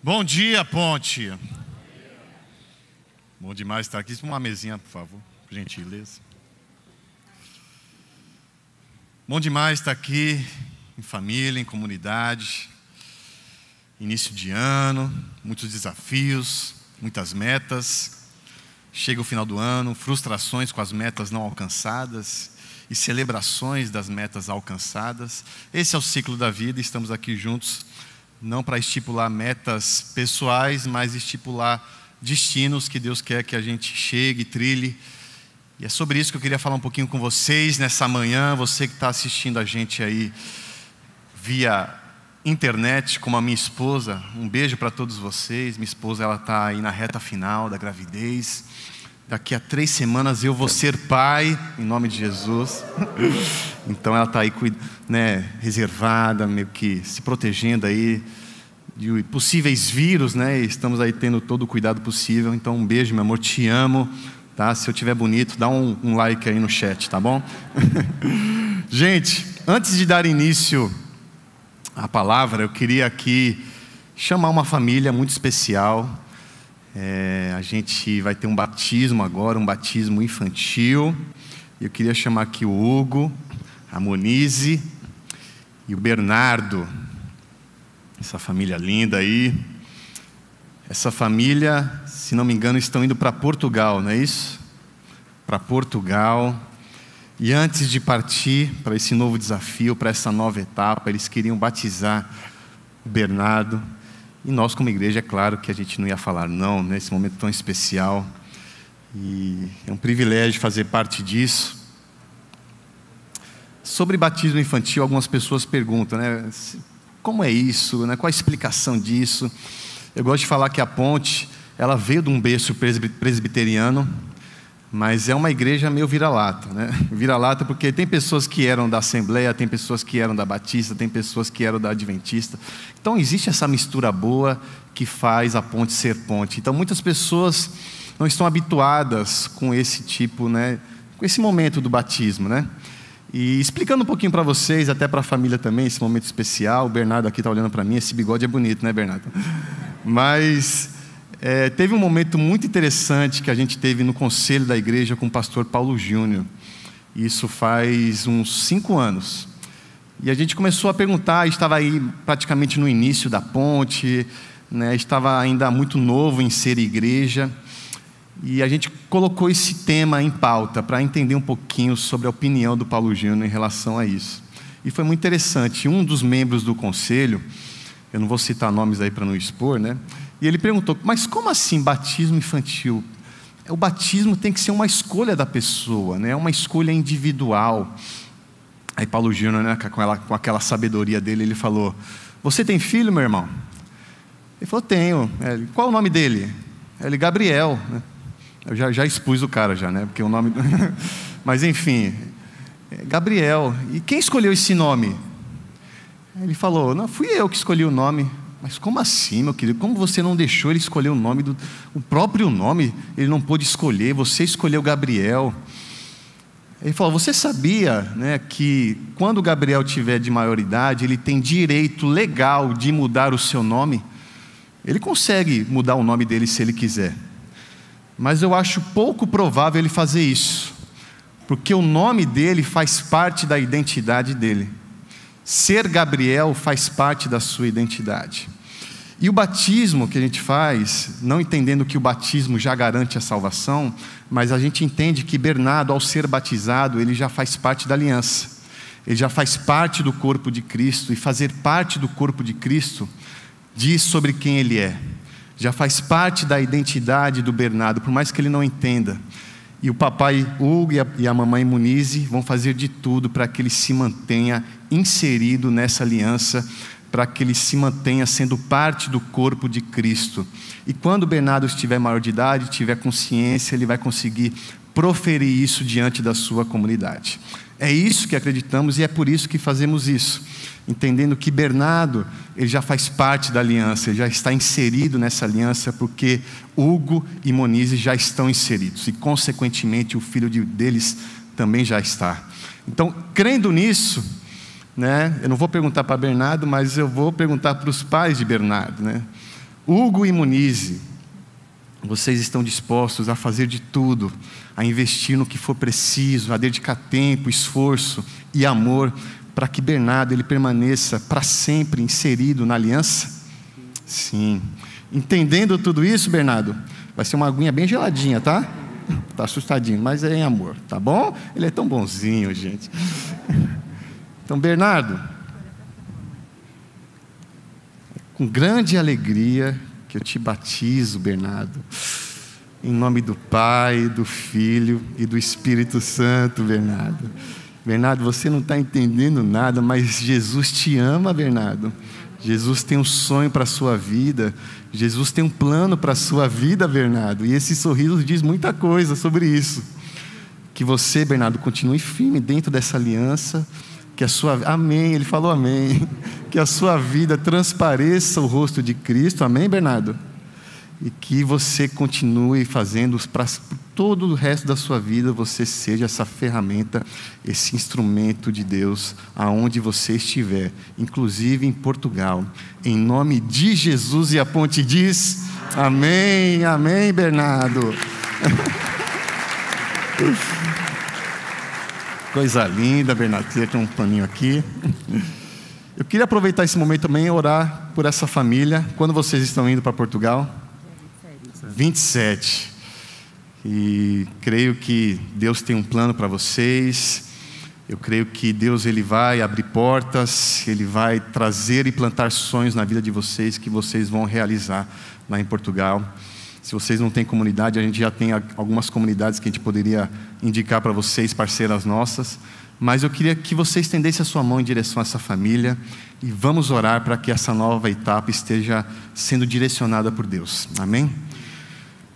Bom dia, Ponte. Bom demais estar aqui. Uma mesinha, por favor, por gentileza. Bom demais estar aqui em família, em comunidade. Início de ano, muitos desafios, muitas metas. Chega o final do ano, frustrações com as metas não alcançadas e celebrações das metas alcançadas. Esse é o ciclo da vida, estamos aqui juntos não para estipular metas pessoais, mas estipular destinos que Deus quer que a gente chegue, trilhe. E é sobre isso que eu queria falar um pouquinho com vocês nessa manhã. Você que está assistindo a gente aí via internet, como a minha esposa. Um beijo para todos vocês. Minha esposa ela está aí na reta final da gravidez. Daqui a três semanas eu vou ser pai, em nome de Jesus. Então ela está aí né, reservada, meio que se protegendo aí de possíveis vírus, né? estamos aí tendo todo o cuidado possível. Então um beijo, meu amor, te amo. Tá? Se eu tiver bonito, dá um, um like aí no chat, tá bom? Gente, antes de dar início à palavra, eu queria aqui chamar uma família muito especial é, a gente vai ter um batismo agora, um batismo infantil. Eu queria chamar aqui o Hugo, a Monize e o Bernardo. Essa família linda aí. Essa família, se não me engano, estão indo para Portugal, não é isso? Para Portugal. E antes de partir para esse novo desafio, para essa nova etapa, eles queriam batizar o Bernardo e nós, como igreja, é claro que a gente não ia falar não nesse momento tão especial. E é um privilégio fazer parte disso. Sobre batismo infantil, algumas pessoas perguntam, né? Como é isso? Né? Qual a explicação disso? Eu gosto de falar que a ponte, ela veio de um berço presbiteriano, mas é uma igreja meio vira-lata, né? Vira-lata porque tem pessoas que eram da Assembleia, tem pessoas que eram da Batista, tem pessoas que eram da Adventista. Então existe essa mistura boa que faz a ponte ser ponte. Então muitas pessoas não estão habituadas com esse tipo, né? Com esse momento do batismo, né? E explicando um pouquinho para vocês, até para a família também, esse momento especial. O Bernardo aqui está olhando para mim, esse bigode é bonito, né, Bernardo? Mas é, teve um momento muito interessante que a gente teve no conselho da igreja com o pastor Paulo Júnior. Isso faz uns cinco anos. E a gente começou a perguntar, estava aí praticamente no início da ponte, né, estava ainda muito novo em ser igreja. E a gente colocou esse tema em pauta para entender um pouquinho sobre a opinião do Paulo Júnior em relação a isso. E foi muito interessante. Um dos membros do conselho, eu não vou citar nomes aí para não expor, né? E ele perguntou: Mas como assim batismo infantil? O batismo tem que ser uma escolha da pessoa, né? É uma escolha individual. Aí Paulo Júnior, né, com, ela, com aquela sabedoria dele, ele falou: Você tem filho, meu irmão? Ele falou: Tenho. É, qual o nome dele? Ele, Gabriel. Né? Eu já, já expus o cara, já, né? Porque o nome. Mas enfim, é, Gabriel. E quem escolheu esse nome? Ele falou: Não, fui eu que escolhi o nome. Mas como assim, meu querido? Como você não deixou ele escolher o nome do. O próprio nome ele não pôde escolher, você escolheu Gabriel. Ele falou: Você sabia né, que quando Gabriel tiver de maioridade, ele tem direito legal de mudar o seu nome? Ele consegue mudar o nome dele se ele quiser. Mas eu acho pouco provável ele fazer isso, porque o nome dele faz parte da identidade dele. Ser Gabriel faz parte da sua identidade. E o batismo que a gente faz, não entendendo que o batismo já garante a salvação, mas a gente entende que Bernardo, ao ser batizado, ele já faz parte da aliança. Ele já faz parte do corpo de Cristo, e fazer parte do corpo de Cristo diz sobre quem ele é. Já faz parte da identidade do Bernardo, por mais que ele não entenda. E o papai Hugo e a, mamãe Munize vão fazer de tudo para que ele se mantenha inserido nessa aliança, para que ele se mantenha sendo parte do corpo de Cristo. E quando Bernardo estiver maior de idade, tiver consciência, ele vai conseguir proferir isso diante da sua comunidade. É isso que acreditamos e é por isso que fazemos isso entendendo que Bernardo ele já faz parte da aliança, ele já está inserido nessa aliança, porque Hugo e Monize já estão inseridos, e consequentemente o filho de, deles também já está. Então, crendo nisso, né, eu não vou perguntar para Bernardo, mas eu vou perguntar para os pais de Bernardo. Né, Hugo e Munize, vocês estão dispostos a fazer de tudo, a investir no que for preciso, a dedicar tempo, esforço e amor para que Bernardo ele permaneça para sempre inserido na aliança? Sim. Entendendo tudo isso, Bernardo, vai ser uma aguinha bem geladinha, tá? Tá assustadinho, mas é em amor, tá bom? Ele é tão bonzinho, gente. Então, Bernardo, com grande alegria que eu te batizo, Bernardo. Em nome do Pai, do Filho e do Espírito Santo, Bernardo. Bernardo, você não está entendendo nada, mas Jesus te ama, Bernardo. Jesus tem um sonho para a sua vida. Jesus tem um plano para a sua vida, Bernardo. E esse sorriso diz muita coisa sobre isso. Que você, Bernardo, continue firme dentro dessa aliança que a sua amém, ele falou amém, que a sua vida transpareça o rosto de Cristo, amém, Bernardo? E que você continue fazendo para todo o resto da sua vida você seja essa ferramenta, esse instrumento de Deus aonde você estiver, inclusive em Portugal. Em nome de Jesus e a ponte diz: Amém, amém, Bernardo. Coisa linda, Bernardo. Tem um paninho aqui. Eu queria aproveitar esse momento também e orar por essa família. Quando vocês estão indo para Portugal? 27. E creio que Deus tem um plano para vocês. Eu creio que Deus ele vai abrir portas, ele vai trazer e plantar sonhos na vida de vocês que vocês vão realizar lá em Portugal. Se vocês não têm comunidade, a gente já tem algumas comunidades que a gente poderia indicar para vocês, parceiras nossas. Mas eu queria que você estendesse a sua mão em direção a essa família e vamos orar para que essa nova etapa esteja sendo direcionada por Deus. Amém?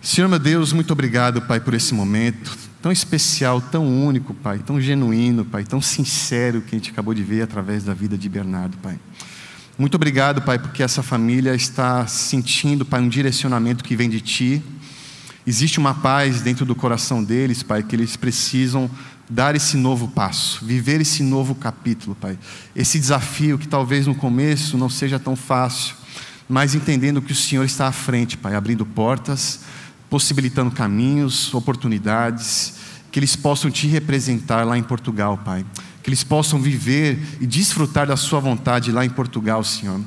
Senhor meu Deus, muito obrigado, Pai, por esse momento tão especial, tão único, Pai, tão genuíno, Pai, tão sincero que a gente acabou de ver através da vida de Bernardo, Pai. Muito obrigado, Pai, porque essa família está sentindo, Pai, um direcionamento que vem de Ti. Existe uma paz dentro do coração deles, Pai, que eles precisam dar esse novo passo, viver esse novo capítulo, Pai. Esse desafio que talvez no começo não seja tão fácil, mas entendendo que o Senhor está à frente, Pai, abrindo portas, possibilitando caminhos, oportunidades, que eles possam te representar lá em Portugal, Pai que eles possam viver e desfrutar da Sua vontade lá em Portugal, Senhor.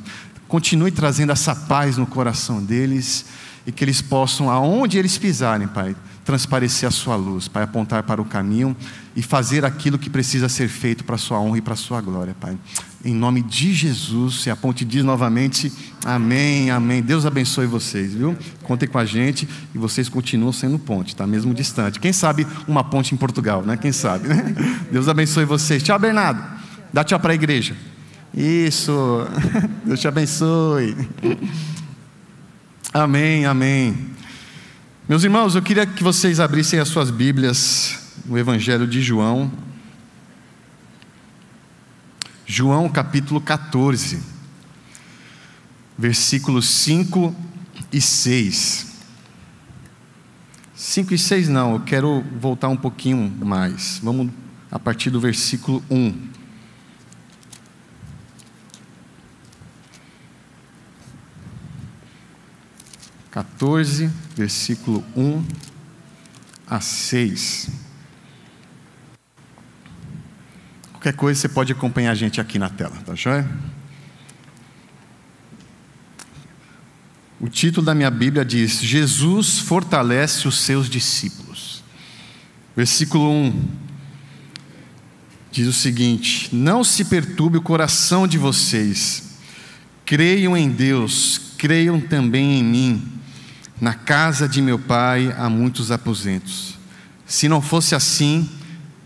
Continue trazendo essa paz no coração deles e que eles possam, aonde eles pisarem, Pai, transparecer a Sua luz, Pai, apontar para o caminho e fazer aquilo que precisa ser feito para a Sua honra e para a Sua glória, Pai. Em nome de Jesus, e a ponte diz novamente: Amém, Amém. Deus abençoe vocês, viu? Contem com a gente e vocês continuam sendo ponte, tá? Mesmo distante. Quem sabe uma ponte em Portugal, né? Quem sabe, né? Deus abençoe vocês. Tchau, Bernardo. Dá tchau para a igreja. Isso. Deus te abençoe. Amém, amém. Meus irmãos, eu queria que vocês abrissem as suas Bíblias no Evangelho de João. João capítulo 14, versículos 5 e 6. 5 e 6 não, eu quero voltar um pouquinho mais. Vamos a partir do versículo 1. Quatorze, versículo 1 a 6. Qualquer coisa você pode acompanhar a gente aqui na tela, tá joia? O título da minha Bíblia diz: Jesus fortalece os seus discípulos. Versículo 1 diz o seguinte: Não se perturbe o coração de vocês, creiam em Deus, creiam também em mim. Na casa de meu pai há muitos aposentos. Se não fosse assim,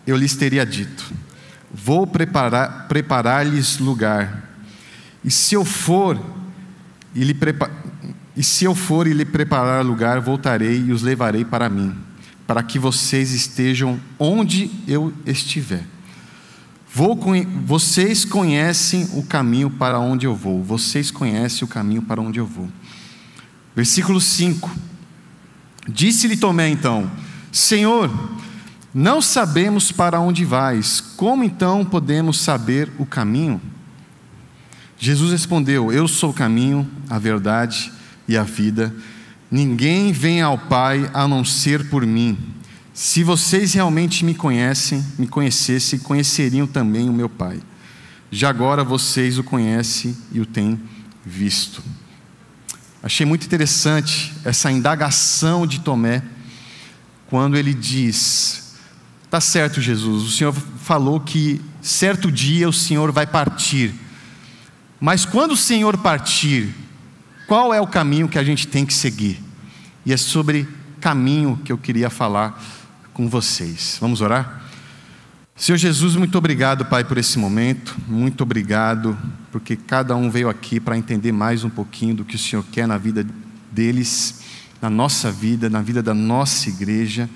eu lhes teria dito Vou preparar, preparar-lhes lugar. E se eu for e lhe prepa... e se eu for e lhe preparar lugar, voltarei e os levarei para mim, para que vocês estejam onde eu estiver. Vou, vocês conhecem o caminho para onde eu vou. Vocês conhecem o caminho para onde eu vou. Versículo 5. Disse-lhe Tomé então: Senhor, não sabemos para onde vais, como então podemos saber o caminho? Jesus respondeu: Eu sou o caminho, a verdade e a vida. Ninguém vem ao Pai a não ser por mim. Se vocês realmente me conhecem, me conhecessem, conheceriam também o meu Pai. Já agora vocês o conhecem e o têm visto. Achei muito interessante essa indagação de Tomé, quando ele diz: Tá certo, Jesus, o Senhor falou que certo dia o Senhor vai partir, mas quando o Senhor partir, qual é o caminho que a gente tem que seguir? E é sobre caminho que eu queria falar com vocês. Vamos orar? Senhor Jesus, muito obrigado, Pai, por esse momento. Muito obrigado, porque cada um veio aqui para entender mais um pouquinho do que o Senhor quer na vida deles, na nossa vida, na vida da nossa igreja.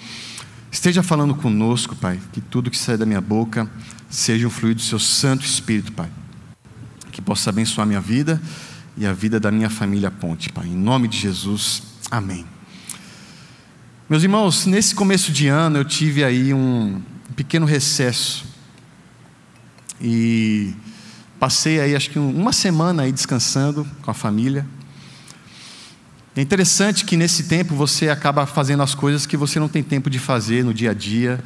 Esteja falando conosco, Pai, que tudo que sai da minha boca seja um fluido do Seu Santo Espírito, Pai. Que possa abençoar minha vida e a vida da minha família Ponte, Pai. Em nome de Jesus, amém. Meus irmãos, nesse começo de ano eu tive aí um pequeno recesso. E passei aí acho que uma semana aí descansando com a família. É interessante que nesse tempo você acaba fazendo as coisas que você não tem tempo de fazer no dia a dia.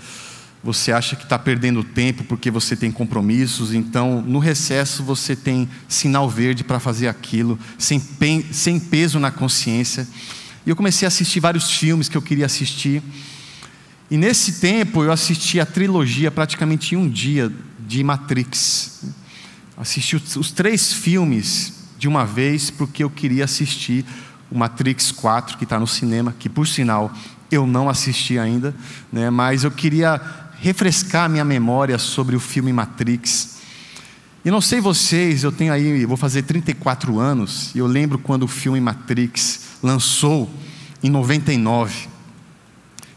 Você acha que está perdendo tempo porque você tem compromissos, então no recesso você tem sinal verde para fazer aquilo, sem, sem peso na consciência. E eu comecei a assistir vários filmes que eu queria assistir. E nesse tempo eu assisti a trilogia praticamente em um dia de Matrix. Assisti os três filmes de uma vez porque eu queria assistir o Matrix 4 que está no cinema, que por sinal eu não assisti ainda, né? mas eu queria refrescar minha memória sobre o filme Matrix. E não sei vocês, eu tenho aí, vou fazer 34 anos, e eu lembro quando o filme Matrix lançou em 99.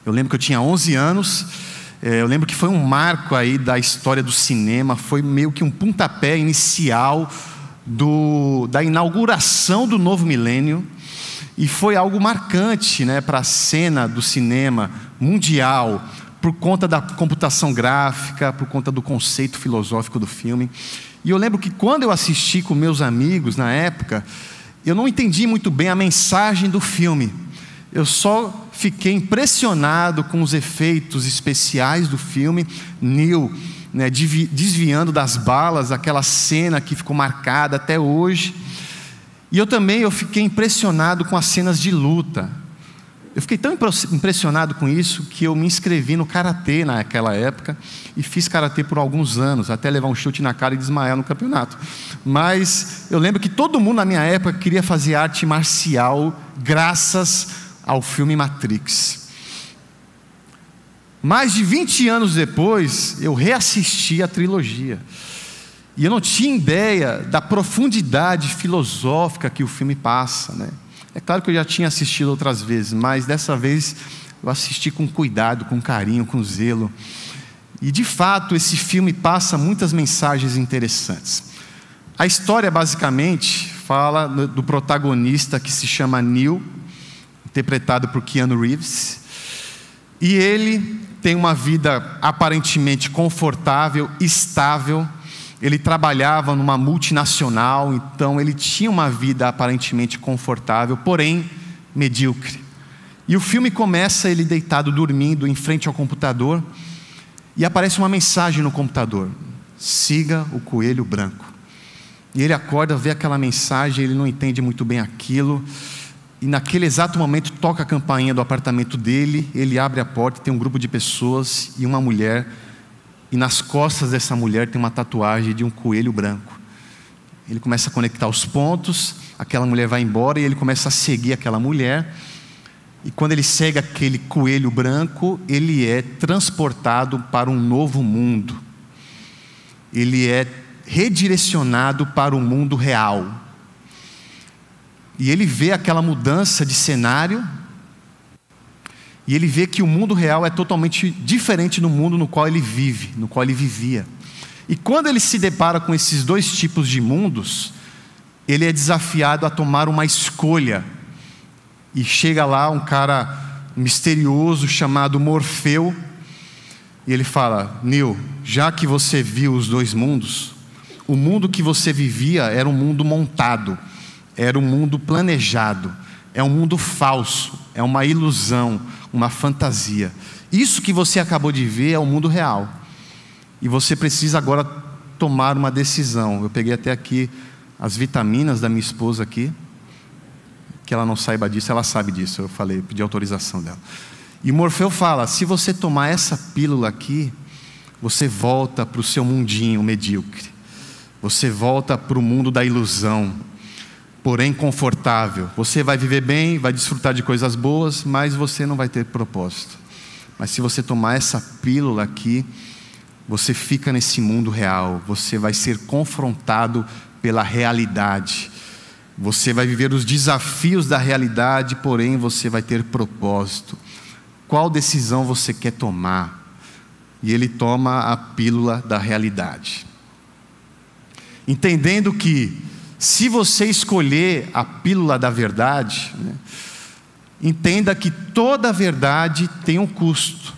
Eu lembro que eu tinha 11 anos, é, eu lembro que foi um marco aí da história do cinema, foi meio que um pontapé inicial do, da inauguração do novo milênio, e foi algo marcante né, para a cena do cinema mundial, por conta da computação gráfica, por conta do conceito filosófico do filme. E eu lembro que quando eu assisti com meus amigos na época, eu não entendi muito bem a mensagem do filme. Eu só fiquei impressionado com os efeitos especiais do filme. Neil né, desviando das balas, aquela cena que ficou marcada até hoje. E eu também eu fiquei impressionado com as cenas de luta. Eu fiquei tão impressionado com isso que eu me inscrevi no karatê naquela época e fiz karatê por alguns anos, até levar um chute na cara e desmaiar no campeonato. Mas eu lembro que todo mundo na minha época queria fazer arte marcial graças ao filme Matrix. Mais de 20 anos depois, eu reassisti a trilogia. E eu não tinha ideia da profundidade filosófica que o filme passa. Né? É claro que eu já tinha assistido outras vezes, mas dessa vez eu assisti com cuidado, com carinho, com zelo. E de fato, esse filme passa muitas mensagens interessantes. A história, basicamente, fala do protagonista que se chama Neil, interpretado por Keanu Reeves. E ele tem uma vida aparentemente confortável, estável. Ele trabalhava numa multinacional, então ele tinha uma vida aparentemente confortável, porém medíocre. E o filme começa ele deitado dormindo em frente ao computador e aparece uma mensagem no computador: siga o coelho branco. E ele acorda, vê aquela mensagem, ele não entende muito bem aquilo. E naquele exato momento toca a campainha do apartamento dele, ele abre a porta, tem um grupo de pessoas e uma mulher, e nas costas dessa mulher tem uma tatuagem de um coelho branco. Ele começa a conectar os pontos, aquela mulher vai embora e ele começa a seguir aquela mulher. E quando ele segue aquele coelho branco, ele é transportado para um novo mundo. Ele é redirecionado para o mundo real. E ele vê aquela mudança de cenário, e ele vê que o mundo real é totalmente diferente do mundo no qual ele vive, no qual ele vivia. E quando ele se depara com esses dois tipos de mundos, ele é desafiado a tomar uma escolha. E chega lá um cara misterioso chamado Morfeu, e ele fala: Neil, já que você viu os dois mundos, o mundo que você vivia era um mundo montado era um mundo planejado, é um mundo falso, é uma ilusão, uma fantasia. Isso que você acabou de ver é o mundo real. E você precisa agora tomar uma decisão. Eu peguei até aqui as vitaminas da minha esposa aqui. Que ela não saiba disso, ela sabe disso. Eu falei, pedi autorização dela. E Morfeu fala: se você tomar essa pílula aqui, você volta para o seu mundinho medíocre. Você volta para o mundo da ilusão, porém confortável. Você vai viver bem, vai desfrutar de coisas boas, mas você não vai ter propósito. Mas se você tomar essa pílula aqui, você fica nesse mundo real, você vai ser confrontado pela realidade. Você vai viver os desafios da realidade, porém você vai ter propósito. Qual decisão você quer tomar? E ele toma a pílula da realidade. Entendendo que, se você escolher a pílula da verdade, né, entenda que toda verdade tem um custo.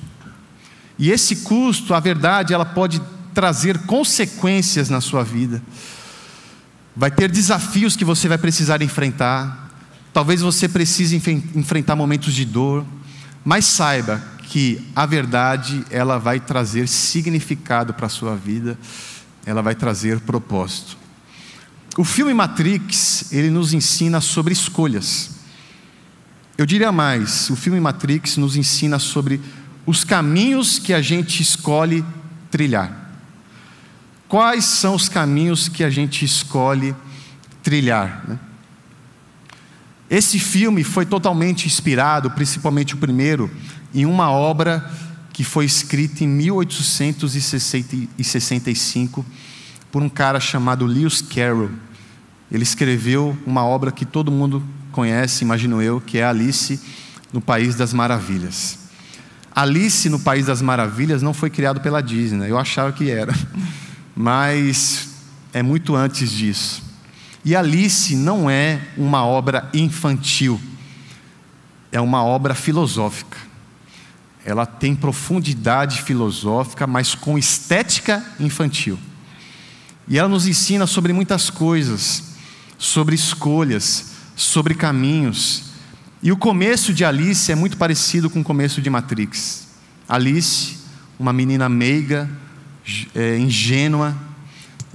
E esse custo, a verdade, ela pode trazer consequências na sua vida. Vai ter desafios que você vai precisar enfrentar. Talvez você precise enfrentar momentos de dor, mas saiba que a verdade ela vai trazer significado para a sua vida, ela vai trazer propósito. O filme Matrix, ele nos ensina sobre escolhas. Eu diria mais, o filme Matrix nos ensina sobre os caminhos que a gente escolhe trilhar. Quais são os caminhos que a gente escolhe trilhar? Né? Esse filme foi totalmente inspirado, principalmente o primeiro, em uma obra que foi escrita em 1865 por um cara chamado Lewis Carroll. Ele escreveu uma obra que todo mundo conhece, imagino eu, que é Alice no País das Maravilhas. Alice no País das Maravilhas não foi criado pela Disney, né? eu achava que era, mas é muito antes disso. E Alice não é uma obra infantil, é uma obra filosófica. Ela tem profundidade filosófica, mas com estética infantil. E ela nos ensina sobre muitas coisas, sobre escolhas, sobre caminhos, e o começo de Alice é muito parecido com o começo de Matrix. Alice, uma menina meiga, é, ingênua,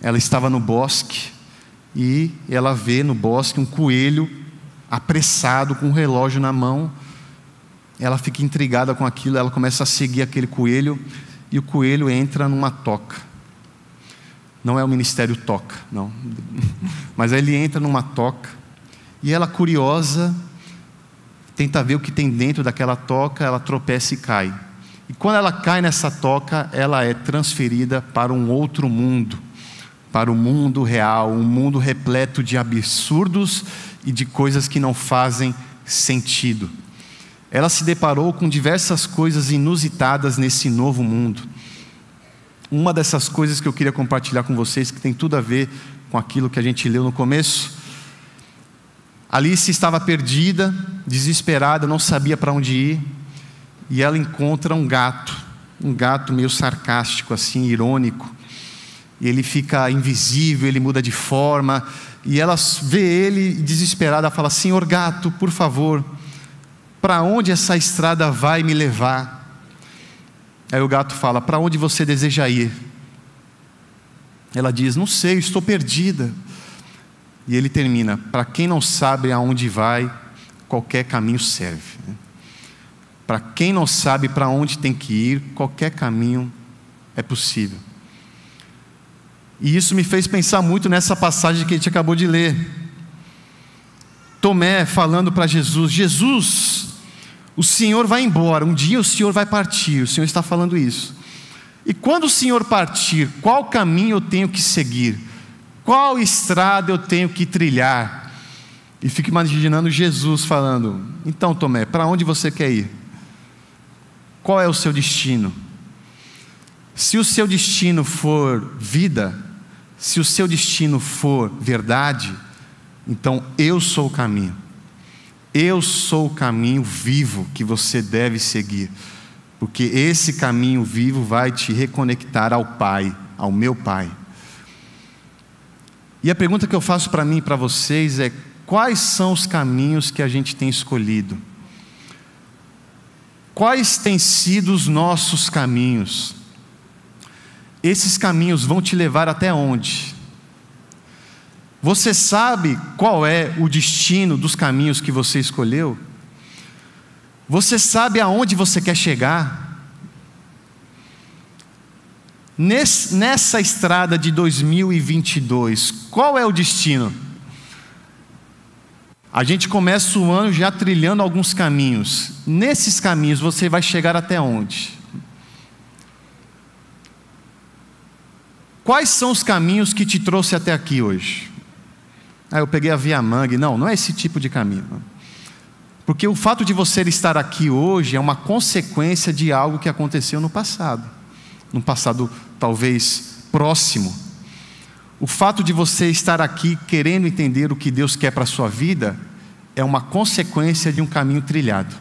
ela estava no bosque e ela vê no bosque um coelho apressado com um relógio na mão. Ela fica intrigada com aquilo, ela começa a seguir aquele coelho e o coelho entra numa toca. Não é o ministério toca, não. Mas ele entra numa toca e ela curiosa tenta ver o que tem dentro daquela toca, ela tropeça e cai. E quando ela cai nessa toca, ela é transferida para um outro mundo, para o mundo real, um mundo repleto de absurdos e de coisas que não fazem sentido. Ela se deparou com diversas coisas inusitadas nesse novo mundo. Uma dessas coisas que eu queria compartilhar com vocês, que tem tudo a ver com aquilo que a gente leu no começo, Alice estava perdida, desesperada, não sabia para onde ir, e ela encontra um gato, um gato meio sarcástico, assim, irônico. Ele fica invisível, ele muda de forma, e ela vê ele desesperada, fala: Senhor gato, por favor, para onde essa estrada vai me levar? Aí o gato fala: Para onde você deseja ir? Ela diz: Não sei, estou perdida. E ele termina: para quem não sabe aonde vai, qualquer caminho serve. Para quem não sabe para onde tem que ir, qualquer caminho é possível. E isso me fez pensar muito nessa passagem que a gente acabou de ler. Tomé falando para Jesus: Jesus, o Senhor vai embora, um dia o Senhor vai partir, o Senhor está falando isso. E quando o Senhor partir, qual caminho eu tenho que seguir? Qual estrada eu tenho que trilhar? E fico imaginando Jesus falando: Então, Tomé, para onde você quer ir? Qual é o seu destino? Se o seu destino for vida, se o seu destino for verdade, então eu sou o caminho. Eu sou o caminho vivo que você deve seguir, porque esse caminho vivo vai te reconectar ao Pai, ao meu Pai. E a pergunta que eu faço para mim e para vocês é: quais são os caminhos que a gente tem escolhido? Quais têm sido os nossos caminhos? Esses caminhos vão te levar até onde? Você sabe qual é o destino dos caminhos que você escolheu? Você sabe aonde você quer chegar? nessa estrada de 2022, qual é o destino? A gente começa o ano já trilhando alguns caminhos. Nesses caminhos você vai chegar até onde? Quais são os caminhos que te trouxe até aqui hoje? Ah, eu peguei a Via Mangue. Não, não é esse tipo de caminho. Porque o fato de você estar aqui hoje é uma consequência de algo que aconteceu no passado. No passado talvez próximo. O fato de você estar aqui querendo entender o que Deus quer para a sua vida é uma consequência de um caminho trilhado.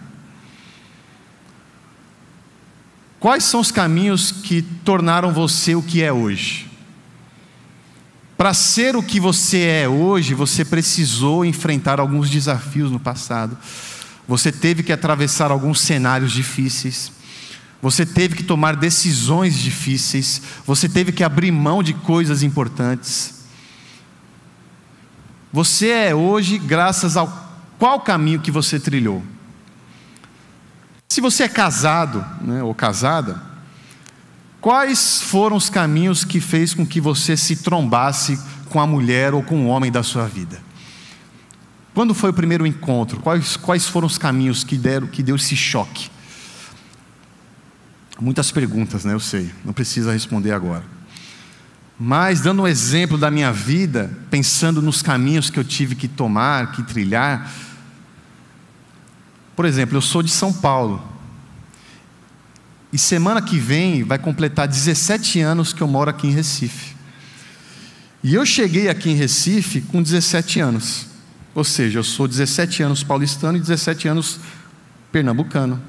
Quais são os caminhos que tornaram você o que é hoje? Para ser o que você é hoje, você precisou enfrentar alguns desafios no passado. Você teve que atravessar alguns cenários difíceis. Você teve que tomar decisões difíceis, você teve que abrir mão de coisas importantes. Você é hoje graças ao qual caminho que você trilhou. Se você é casado né, ou casada, quais foram os caminhos que fez com que você se trombasse com a mulher ou com o homem da sua vida? Quando foi o primeiro encontro? Quais, quais foram os caminhos que deram que deu esse choque? Muitas perguntas, né? Eu sei, não precisa responder agora. Mas, dando um exemplo da minha vida, pensando nos caminhos que eu tive que tomar, que trilhar. Por exemplo, eu sou de São Paulo. E semana que vem vai completar 17 anos que eu moro aqui em Recife. E eu cheguei aqui em Recife com 17 anos. Ou seja, eu sou 17 anos paulistano e 17 anos pernambucano.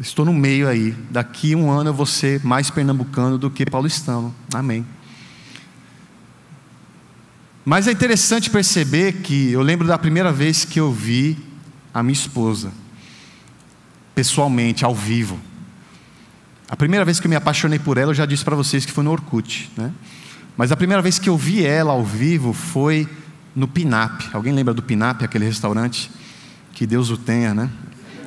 Estou no meio aí. Daqui um ano eu vou ser mais pernambucano do que paulistano. Amém. Mas é interessante perceber que eu lembro da primeira vez que eu vi a minha esposa, pessoalmente, ao vivo. A primeira vez que eu me apaixonei por ela, eu já disse para vocês que foi no Orkut, né? Mas a primeira vez que eu vi ela ao vivo foi no Pinap. Alguém lembra do Pinap, aquele restaurante? Que Deus o tenha, né?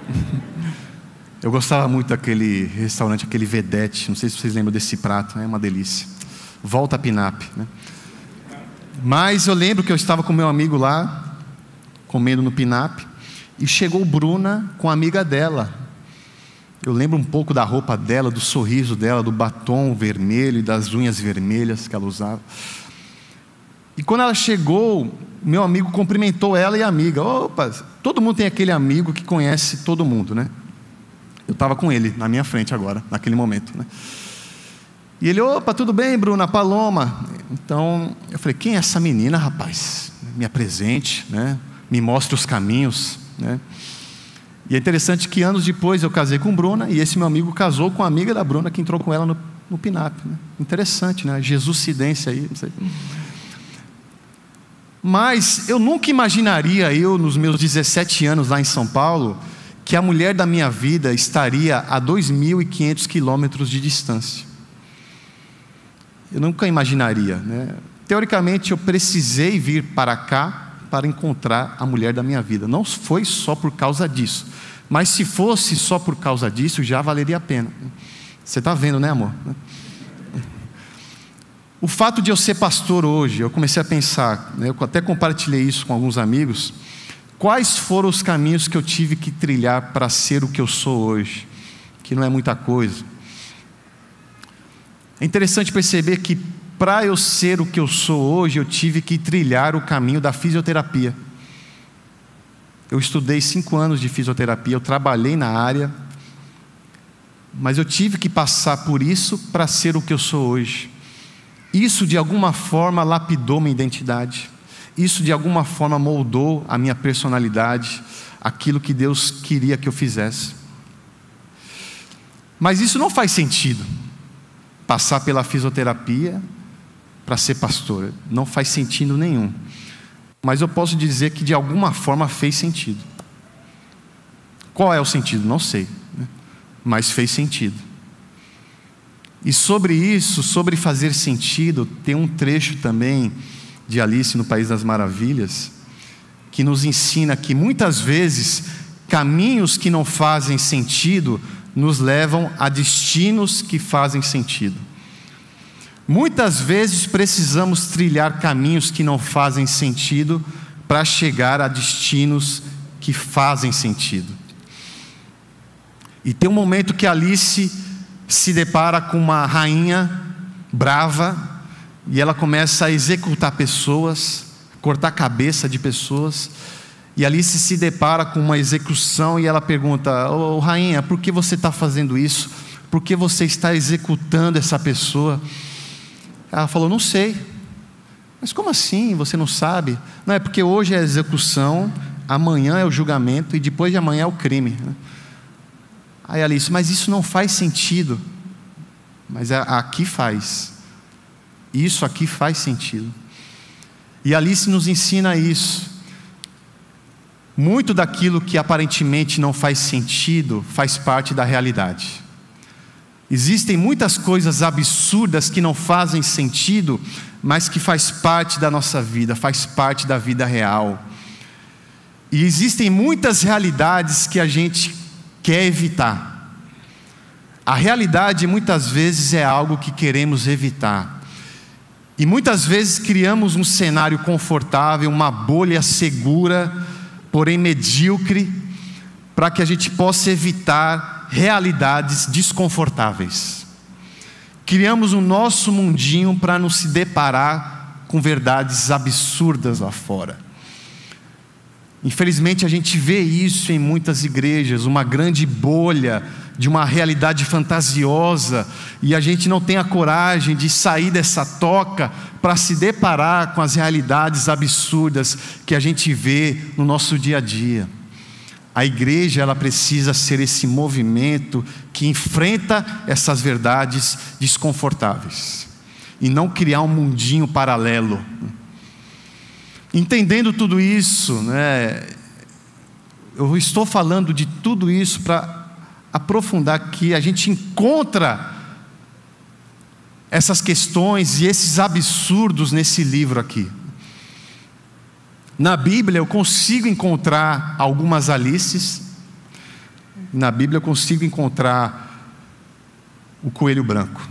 Eu gostava muito daquele restaurante, aquele vedete. Não sei se vocês lembram desse prato, é uma delícia. Volta a Pinap. Né? Mas eu lembro que eu estava com meu amigo lá, comendo no Pinap, e chegou Bruna com a amiga dela. Eu lembro um pouco da roupa dela, do sorriso dela, do batom vermelho e das unhas vermelhas que ela usava. E quando ela chegou, meu amigo cumprimentou ela e a amiga. Opa, todo mundo tem aquele amigo que conhece todo mundo, né? Eu estava com ele na minha frente agora, naquele momento. Né? E ele, opa, tudo bem, Bruna, Paloma. Então, eu falei, quem é essa menina, rapaz? Me apresente, né? me mostre os caminhos. Né? E é interessante que anos depois eu casei com Bruna e esse meu amigo casou com a amiga da Bruna que entrou com ela no, no PINAP. Né? Interessante, né? Jesuscidência aí, não sei. Mas eu nunca imaginaria, eu, nos meus 17 anos lá em São Paulo, que a mulher da minha vida estaria a 2.500 quilômetros de distância. Eu nunca imaginaria. Né? Teoricamente, eu precisei vir para cá para encontrar a mulher da minha vida. Não foi só por causa disso. Mas se fosse só por causa disso, já valeria a pena. Você está vendo, né, amor? O fato de eu ser pastor hoje, eu comecei a pensar, né, eu até compartilhei isso com alguns amigos. Quais foram os caminhos que eu tive que trilhar para ser o que eu sou hoje? Que não é muita coisa. É interessante perceber que para eu ser o que eu sou hoje, eu tive que trilhar o caminho da fisioterapia. Eu estudei cinco anos de fisioterapia, eu trabalhei na área, mas eu tive que passar por isso para ser o que eu sou hoje. Isso de alguma forma lapidou minha identidade. Isso de alguma forma moldou a minha personalidade, aquilo que Deus queria que eu fizesse. Mas isso não faz sentido. Passar pela fisioterapia para ser pastor, não faz sentido nenhum. mas eu posso dizer que de alguma forma fez sentido. Qual é o sentido? Não sei, né? mas fez sentido. E sobre isso, sobre fazer sentido, tem um trecho também de Alice no País das Maravilhas, que nos ensina que muitas vezes caminhos que não fazem sentido nos levam a destinos que fazem sentido. Muitas vezes precisamos trilhar caminhos que não fazem sentido para chegar a destinos que fazem sentido. E tem um momento que Alice se depara com uma rainha brava e ela começa a executar pessoas, cortar a cabeça de pessoas. E Alice se depara com uma execução e ela pergunta: oh, rainha, por que você está fazendo isso? Por que você está executando essa pessoa? Ela falou: Não sei. Mas como assim? Você não sabe? Não, é porque hoje é a execução, amanhã é o julgamento e depois de amanhã é o crime. Aí Alice, mas isso não faz sentido. Mas aqui faz. Isso aqui faz sentido. E Alice nos ensina isso. Muito daquilo que aparentemente não faz sentido faz parte da realidade. Existem muitas coisas absurdas que não fazem sentido, mas que faz parte da nossa vida, faz parte da vida real. E existem muitas realidades que a gente quer evitar. A realidade muitas vezes é algo que queremos evitar. E muitas vezes criamos um cenário confortável, uma bolha segura, porém medíocre, para que a gente possa evitar realidades desconfortáveis. Criamos o nosso mundinho para não se deparar com verdades absurdas lá fora. Infelizmente, a gente vê isso em muitas igrejas, uma grande bolha de uma realidade fantasiosa, e a gente não tem a coragem de sair dessa toca para se deparar com as realidades absurdas que a gente vê no nosso dia a dia. A igreja ela precisa ser esse movimento que enfrenta essas verdades desconfortáveis e não criar um mundinho paralelo. Entendendo tudo isso, né, eu estou falando de tudo isso para aprofundar que a gente encontra essas questões e esses absurdos nesse livro aqui. Na Bíblia eu consigo encontrar algumas Alices, na Bíblia eu consigo encontrar o coelho branco.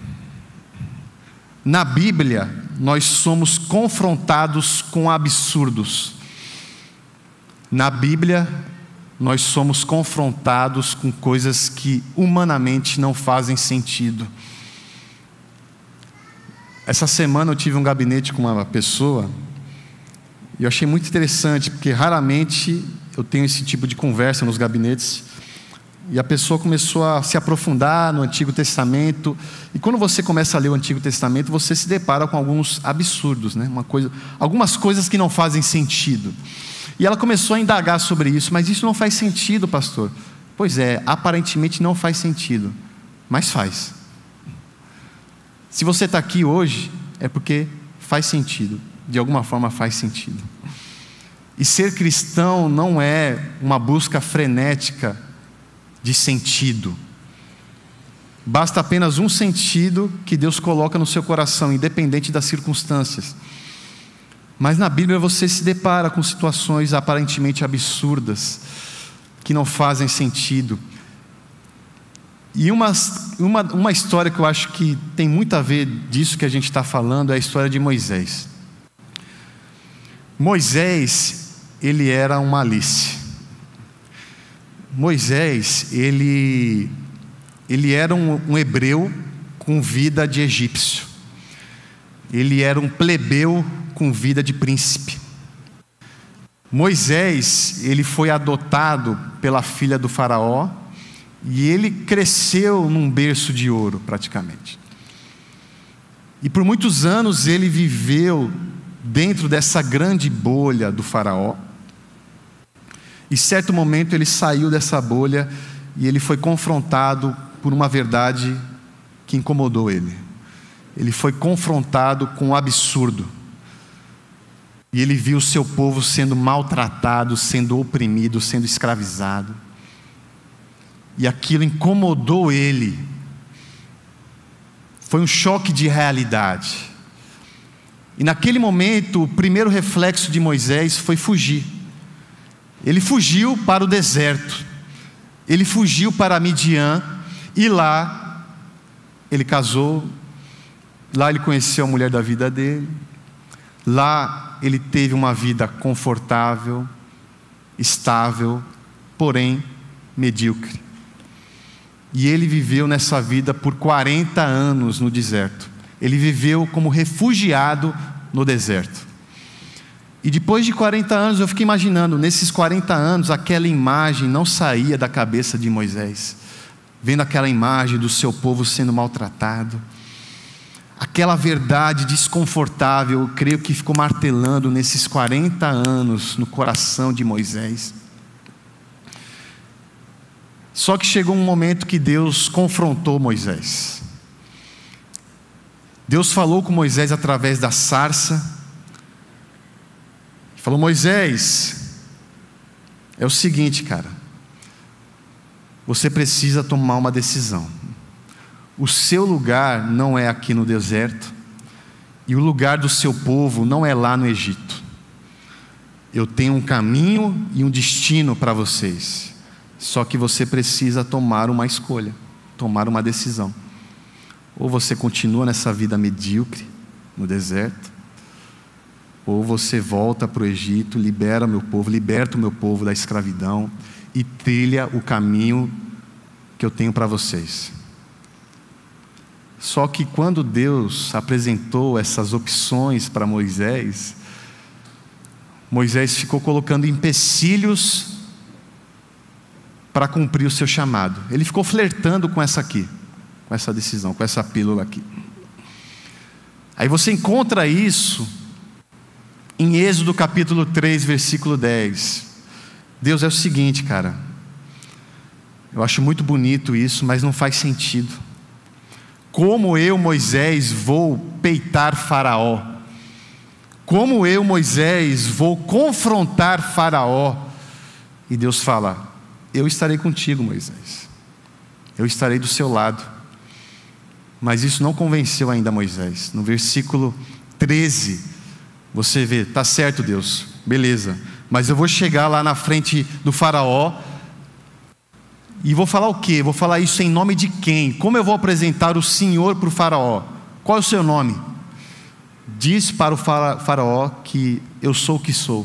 Na Bíblia nós somos confrontados com absurdos. Na Bíblia nós somos confrontados com coisas que humanamente não fazem sentido. Essa semana eu tive um gabinete com uma pessoa e eu achei muito interessante, porque raramente eu tenho esse tipo de conversa nos gabinetes. E a pessoa começou a se aprofundar no Antigo Testamento. E quando você começa a ler o Antigo Testamento, você se depara com alguns absurdos, né? Uma coisa, algumas coisas que não fazem sentido. E ela começou a indagar sobre isso, mas isso não faz sentido, pastor. Pois é, aparentemente não faz sentido, mas faz. Se você está aqui hoje, é porque faz sentido de alguma forma faz sentido. E ser cristão não é uma busca frenética de sentido. Basta apenas um sentido que Deus coloca no seu coração, independente das circunstâncias. Mas na Bíblia você se depara com situações aparentemente absurdas, que não fazem sentido. E uma, uma, uma história que eu acho que tem muito a ver disso que a gente está falando é a história de Moisés. Moisés, ele era uma Alice. Moisés, ele, ele era um, um hebreu com vida de egípcio. Ele era um plebeu com vida de príncipe. Moisés, ele foi adotado pela filha do faraó e ele cresceu num berço de ouro, praticamente. E por muitos anos ele viveu dentro dessa grande bolha do Faraó. E certo momento ele saiu dessa bolha e ele foi confrontado por uma verdade que incomodou ele. Ele foi confrontado com o absurdo. E ele viu o seu povo sendo maltratado, sendo oprimido, sendo escravizado. E aquilo incomodou ele. Foi um choque de realidade. E naquele momento, o primeiro reflexo de Moisés foi fugir. Ele fugiu para o deserto. Ele fugiu para Midian e lá ele casou. Lá ele conheceu a mulher da vida dele. Lá ele teve uma vida confortável, estável, porém medíocre. E ele viveu nessa vida por 40 anos no deserto. Ele viveu como refugiado no deserto. E depois de 40 anos, eu fiquei imaginando, nesses 40 anos, aquela imagem não saía da cabeça de Moisés. Vendo aquela imagem do seu povo sendo maltratado. Aquela verdade desconfortável, eu creio que ficou martelando nesses 40 anos no coração de Moisés. Só que chegou um momento que Deus confrontou Moisés. Deus falou com Moisés através da sarça. Falou: Moisés, é o seguinte, cara. Você precisa tomar uma decisão. O seu lugar não é aqui no deserto, e o lugar do seu povo não é lá no Egito. Eu tenho um caminho e um destino para vocês. Só que você precisa tomar uma escolha, tomar uma decisão. Ou você continua nessa vida medíocre, no deserto, ou você volta para o Egito, libera meu povo, liberta o meu povo da escravidão e trilha o caminho que eu tenho para vocês. Só que quando Deus apresentou essas opções para Moisés, Moisés ficou colocando empecilhos para cumprir o seu chamado. Ele ficou flertando com essa aqui, com essa decisão, com essa pílula aqui. Aí você encontra isso em Êxodo capítulo 3, versículo 10. Deus é o seguinte, cara. Eu acho muito bonito isso, mas não faz sentido. Como eu, Moisés, vou peitar Faraó? Como eu, Moisés, vou confrontar Faraó? E Deus fala: eu estarei contigo, Moisés. Eu estarei do seu lado. Mas isso não convenceu ainda Moisés. No versículo 13, você vê, tá certo, Deus, beleza. Mas eu vou chegar lá na frente do Faraó e vou falar o quê? Vou falar isso em nome de quem? Como eu vou apresentar o Senhor para o Faraó? Qual é o seu nome? Diz para o Faraó que eu sou o que sou.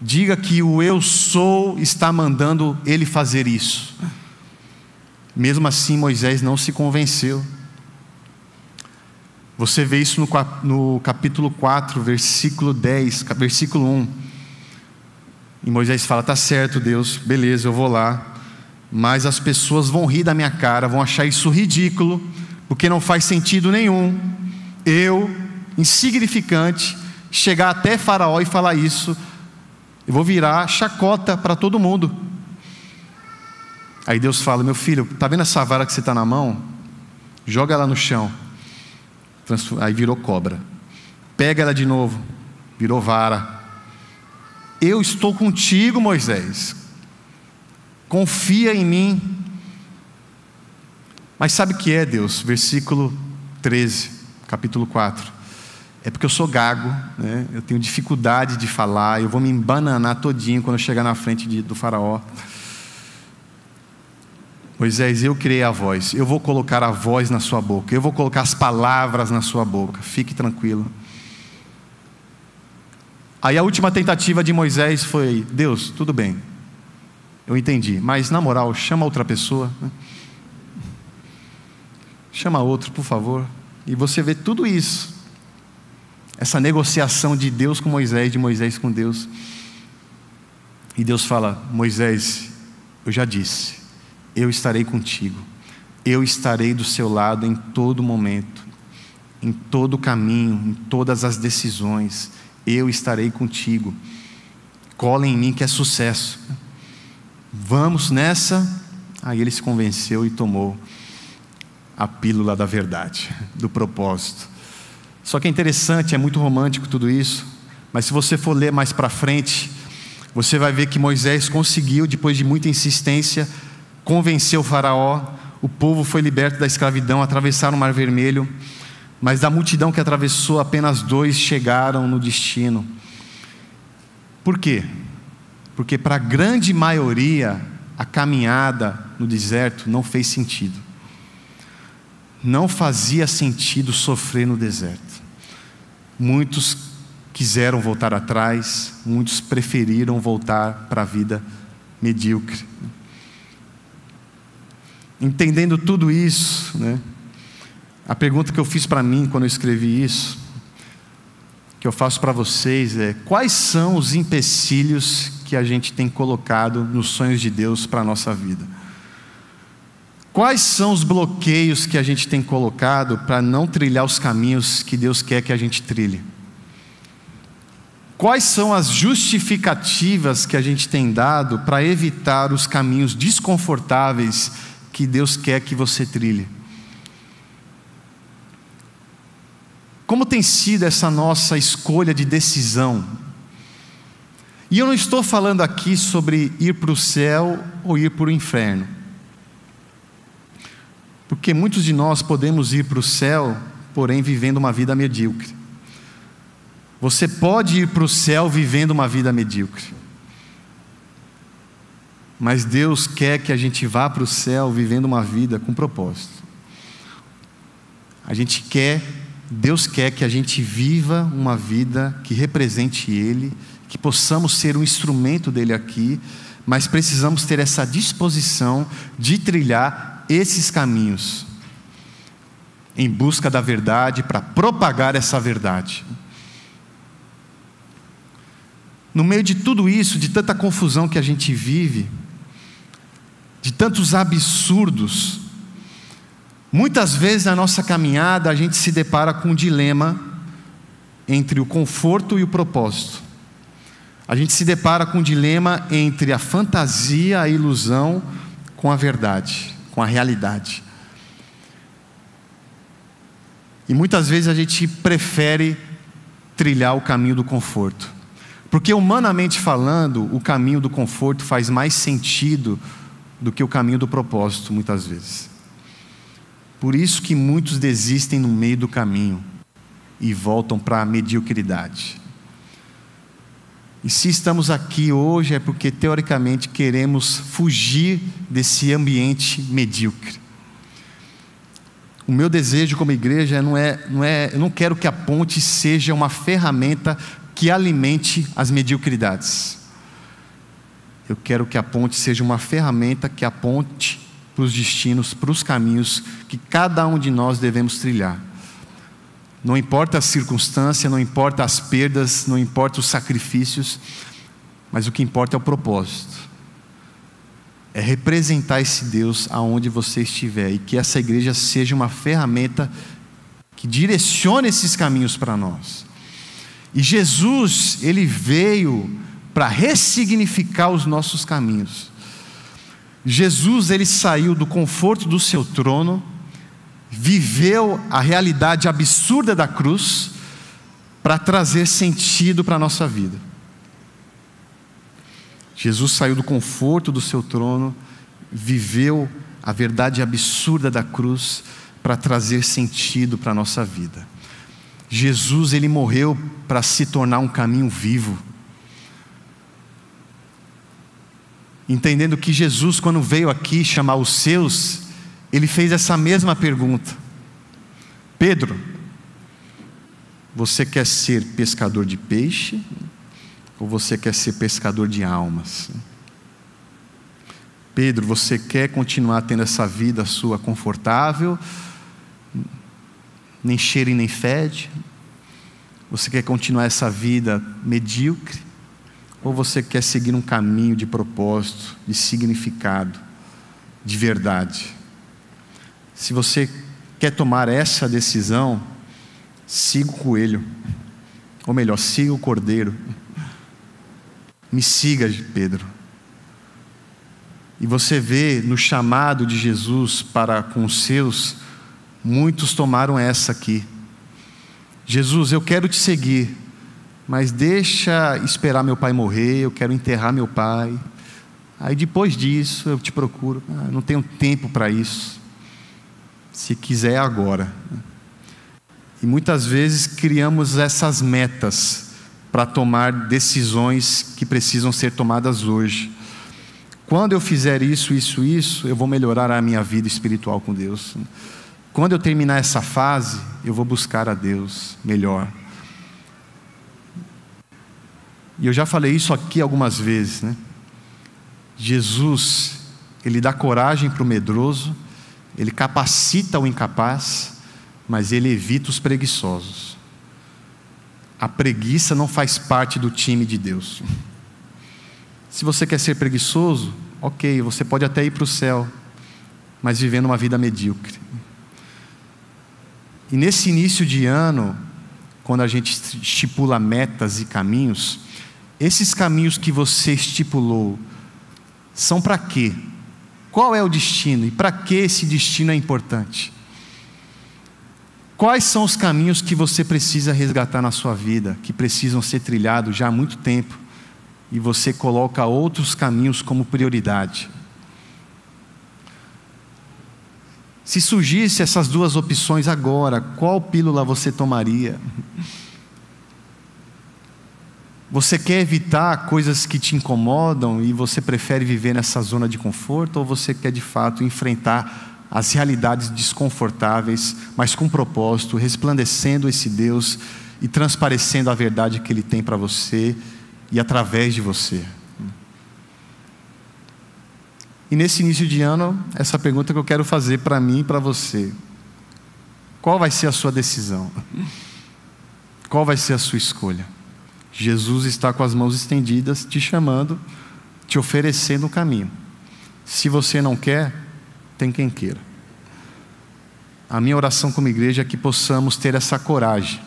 Diga que o eu sou está mandando ele fazer isso. Mesmo assim, Moisés não se convenceu. Você vê isso no, capítulo 4, versículo 10, versículo 1. E Moisés fala: Tá certo, Deus, beleza, eu vou lá. Mas as pessoas vão rir da minha cara, vão achar isso ridículo, porque não faz sentido nenhum. Eu, insignificante, chegar até Faraó e falar isso eu vou virar chacota para todo mundo. Aí Deus fala: Meu filho, está vendo essa vara que você está na mão? Joga ela no chão. Aí virou cobra. Pega ela de novo. Virou vara. Eu estou contigo, Moisés. Confia em mim. Mas sabe o que é, Deus? Versículo 13, capítulo 4 é porque eu sou gago, né? eu tenho dificuldade de falar, eu vou me embananar todinho quando eu chegar na frente de, do faraó. Moisés, eu criei a voz, eu vou colocar a voz na sua boca, eu vou colocar as palavras na sua boca, fique tranquilo. Aí a última tentativa de Moisés foi: Deus, tudo bem, eu entendi, mas na moral, chama outra pessoa, né? chama outro, por favor. E você vê tudo isso essa negociação de Deus com Moisés, de Moisés com Deus. E Deus fala: Moisés, eu já disse, eu estarei contigo, eu estarei do seu lado em todo momento, em todo caminho, em todas as decisões, eu estarei contigo. Cola em mim que é sucesso. Vamos nessa. Aí ele se convenceu e tomou a pílula da verdade, do propósito. Só que é interessante, é muito romântico tudo isso, Mas se você for ler mais para frente, você vai ver que Moisés conseguiu, depois de muita insistência, convencer o Faraó. O povo foi liberto da escravidão, atravessaram o Mar Vermelho, mas da multidão que atravessou, apenas dois chegaram no destino. Por quê? Porque para a grande maioria, a caminhada no deserto não fez sentido. Não fazia sentido sofrer no deserto. Muitos quiseram voltar atrás, muitos preferiram voltar para a vida medíocre. Entendendo tudo isso, né, a pergunta que eu fiz para mim quando eu escrevi isso, que eu faço para vocês é: quais são os empecilhos que a gente tem colocado nos sonhos de Deus para a nossa vida? Quais são os bloqueios que a gente tem colocado para não trilhar os caminhos que Deus quer que a gente trilhe? Quais são as justificativas que a gente tem dado para evitar os caminhos desconfortáveis que Deus quer que você trilhe? Como tem sido essa nossa escolha de decisão? E eu não estou falando aqui sobre ir para o céu ou ir para o inferno. Porque muitos de nós podemos ir para o céu, porém vivendo uma vida medíocre. Você pode ir para o céu vivendo uma vida medíocre. Mas Deus quer que a gente vá para o céu vivendo uma vida com propósito. A gente quer, Deus quer que a gente viva uma vida que represente Ele, que possamos ser um instrumento dele aqui, mas precisamos ter essa disposição de trilhar esses caminhos em busca da verdade, para propagar essa verdade. No meio de tudo isso, de tanta confusão que a gente vive, de tantos absurdos, muitas vezes na nossa caminhada a gente se depara com um dilema entre o conforto e o propósito. A gente se depara com um dilema entre a fantasia, a ilusão com a verdade com a realidade. E muitas vezes a gente prefere trilhar o caminho do conforto. Porque, humanamente falando, o caminho do conforto faz mais sentido do que o caminho do propósito, muitas vezes. Por isso que muitos desistem no meio do caminho e voltam para a mediocridade. E se estamos aqui hoje é porque, teoricamente, queremos fugir desse ambiente medíocre. O meu desejo como igreja não é, não é, eu não quero que a ponte seja uma ferramenta que alimente as mediocridades. Eu quero que a ponte seja uma ferramenta que aponte para os destinos, para os caminhos que cada um de nós devemos trilhar. Não importa a circunstância, não importa as perdas, não importa os sacrifícios, mas o que importa é o propósito. É representar esse Deus aonde você estiver e que essa igreja seja uma ferramenta que direcione esses caminhos para nós. E Jesus, ele veio para ressignificar os nossos caminhos. Jesus, ele saiu do conforto do seu trono viveu a realidade absurda da cruz para trazer sentido para a nossa vida. Jesus saiu do conforto do seu trono, viveu a verdade absurda da cruz para trazer sentido para a nossa vida. Jesus, ele morreu para se tornar um caminho vivo. Entendendo que Jesus, quando veio aqui chamar os seus, ele fez essa mesma pergunta: Pedro, você quer ser pescador de peixe ou você quer ser pescador de almas? Pedro, você quer continuar tendo essa vida sua confortável, nem cheira e nem fede? Você quer continuar essa vida medíocre? Ou você quer seguir um caminho de propósito, de significado, de verdade? Se você quer tomar essa decisão, siga o coelho. Ou melhor, siga o cordeiro. Me siga, Pedro. E você vê no chamado de Jesus para com os seus, muitos tomaram essa aqui. Jesus, eu quero te seguir, mas deixa esperar meu pai morrer, eu quero enterrar meu pai. Aí depois disso eu te procuro. Ah, não tenho tempo para isso. Se quiser, agora. E muitas vezes criamos essas metas para tomar decisões que precisam ser tomadas hoje. Quando eu fizer isso, isso, isso, eu vou melhorar a minha vida espiritual com Deus. Quando eu terminar essa fase, eu vou buscar a Deus melhor. E eu já falei isso aqui algumas vezes, né? Jesus, ele dá coragem para o medroso, ele capacita o incapaz, mas ele evita os preguiçosos. A preguiça não faz parte do time de Deus. Se você quer ser preguiçoso, ok, você pode até ir para o céu, mas vivendo uma vida medíocre. E nesse início de ano, quando a gente estipula metas e caminhos, esses caminhos que você estipulou são para quê? Qual é o destino e para que esse destino é importante? Quais são os caminhos que você precisa resgatar na sua vida, que precisam ser trilhados já há muito tempo, e você coloca outros caminhos como prioridade? Se surgisse essas duas opções agora, qual pílula você tomaria? Você quer evitar coisas que te incomodam e você prefere viver nessa zona de conforto ou você quer de fato enfrentar as realidades desconfortáveis, mas com propósito, resplandecendo esse Deus e transparecendo a verdade que Ele tem para você e através de você? E nesse início de ano, essa pergunta que eu quero fazer para mim e para você: qual vai ser a sua decisão? Qual vai ser a sua escolha? Jesus está com as mãos estendidas, te chamando, te oferecendo o caminho. Se você não quer, tem quem queira. A minha oração como igreja é que possamos ter essa coragem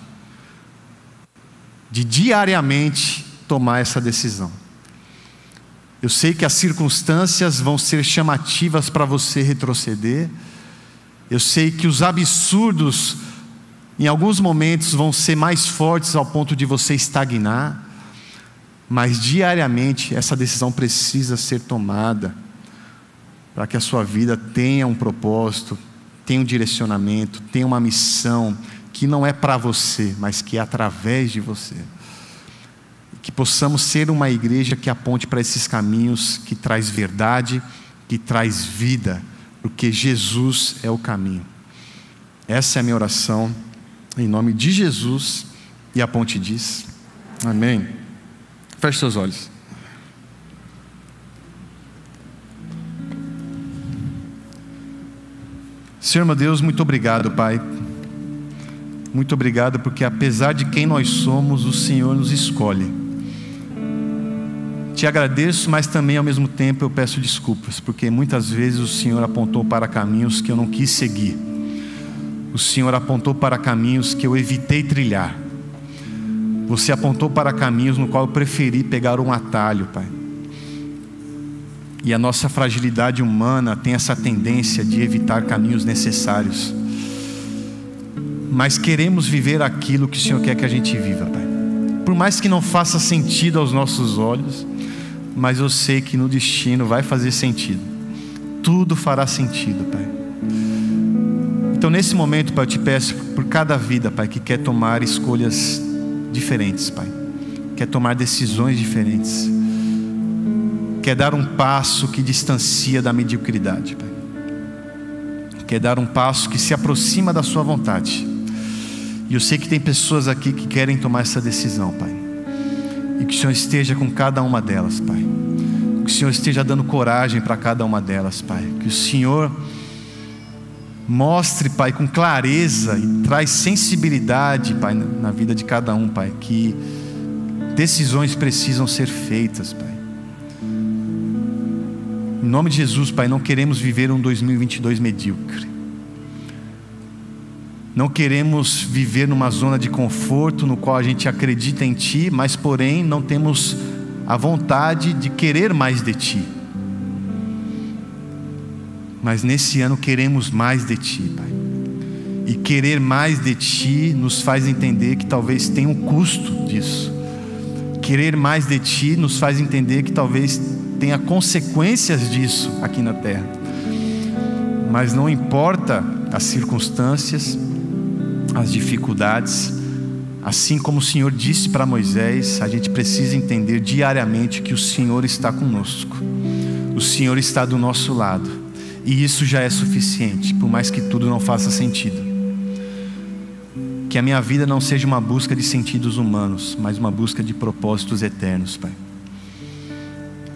de diariamente tomar essa decisão. Eu sei que as circunstâncias vão ser chamativas para você retroceder. Eu sei que os absurdos em alguns momentos vão ser mais fortes ao ponto de você estagnar, mas diariamente essa decisão precisa ser tomada para que a sua vida tenha um propósito, tenha um direcionamento, tenha uma missão que não é para você, mas que é através de você. Que possamos ser uma igreja que aponte para esses caminhos, que traz verdade, que traz vida, porque Jesus é o caminho. Essa é a minha oração. Em nome de Jesus. E a ponte diz: Amém. Feche seus olhos. Senhor meu Deus, muito obrigado, Pai. Muito obrigado porque, apesar de quem nós somos, o Senhor nos escolhe. Te agradeço, mas também ao mesmo tempo eu peço desculpas, porque muitas vezes o Senhor apontou para caminhos que eu não quis seguir o Senhor apontou para caminhos que eu evitei trilhar. Você apontou para caminhos no qual eu preferi pegar um atalho, Pai. E a nossa fragilidade humana tem essa tendência de evitar caminhos necessários. Mas queremos viver aquilo que o Senhor quer que a gente viva, Pai. Por mais que não faça sentido aos nossos olhos, mas eu sei que no destino vai fazer sentido. Tudo fará sentido, Pai. Então, nesse momento, Pai, eu te peço por cada vida, Pai, que quer tomar escolhas diferentes, Pai, quer tomar decisões diferentes, quer dar um passo que distancia da mediocridade, Pai, quer dar um passo que se aproxima da Sua vontade. E eu sei que tem pessoas aqui que querem tomar essa decisão, Pai, e que o Senhor esteja com cada uma delas, Pai, que o Senhor esteja dando coragem para cada uma delas, Pai, que o Senhor Mostre, Pai, com clareza e traz sensibilidade, Pai, na vida de cada um, Pai, que decisões precisam ser feitas, Pai. Em nome de Jesus, Pai, não queremos viver um 2022 medíocre. Não queremos viver numa zona de conforto no qual a gente acredita em Ti, mas porém não temos a vontade de querer mais de Ti mas nesse ano queremos mais de Ti, Pai. E querer mais de Ti nos faz entender que talvez tenha um custo disso. querer mais de Ti nos faz entender que talvez tenha consequências disso aqui na terra. Mas não importa as circunstâncias, as dificuldades, assim como o Senhor disse para Moisés, a gente precisa entender diariamente que o Senhor está conosco, o Senhor está do nosso lado, e isso já é suficiente, por mais que tudo não faça sentido. Que a minha vida não seja uma busca de sentidos humanos, mas uma busca de propósitos eternos, Pai.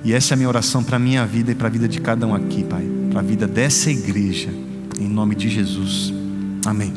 E essa é a minha oração para a minha vida e para a vida de cada um aqui, Pai. Para a vida dessa igreja, em nome de Jesus. Amém.